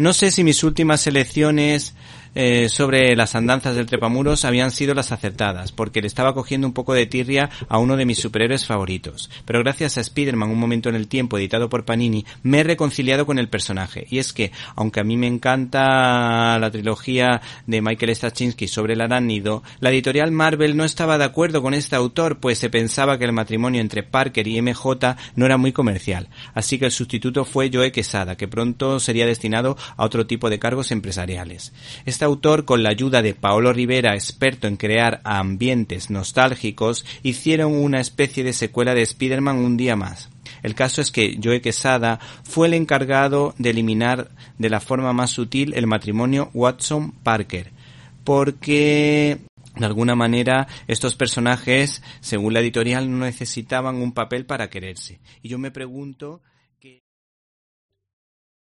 No sé si mis últimas elecciones eh, sobre las andanzas del trepamuros habían sido las acertadas, porque le estaba cogiendo un poco de tirria a uno de mis superhéroes favoritos. Pero gracias a Spider-Man, un momento en el tiempo, editado por Panini, me he reconciliado con el personaje. Y es que, aunque a mí me encanta la trilogía de Michael Straczynski sobre el arácnido, la editorial Marvel no estaba de acuerdo con este autor, pues se pensaba que el matrimonio entre Parker y MJ no era muy comercial. Así que el sustituto fue Joe Quesada, que pronto sería destinado a otro tipo de cargos empresariales. Autor, con la ayuda de Paolo Rivera, experto en crear ambientes nostálgicos, hicieron una especie de secuela de Spider-Man un día más. El caso es que Joe Quesada fue el encargado de eliminar de la forma más sutil el matrimonio Watson-Parker, porque de alguna manera estos personajes, según la editorial, no necesitaban un papel para quererse. Y yo me pregunto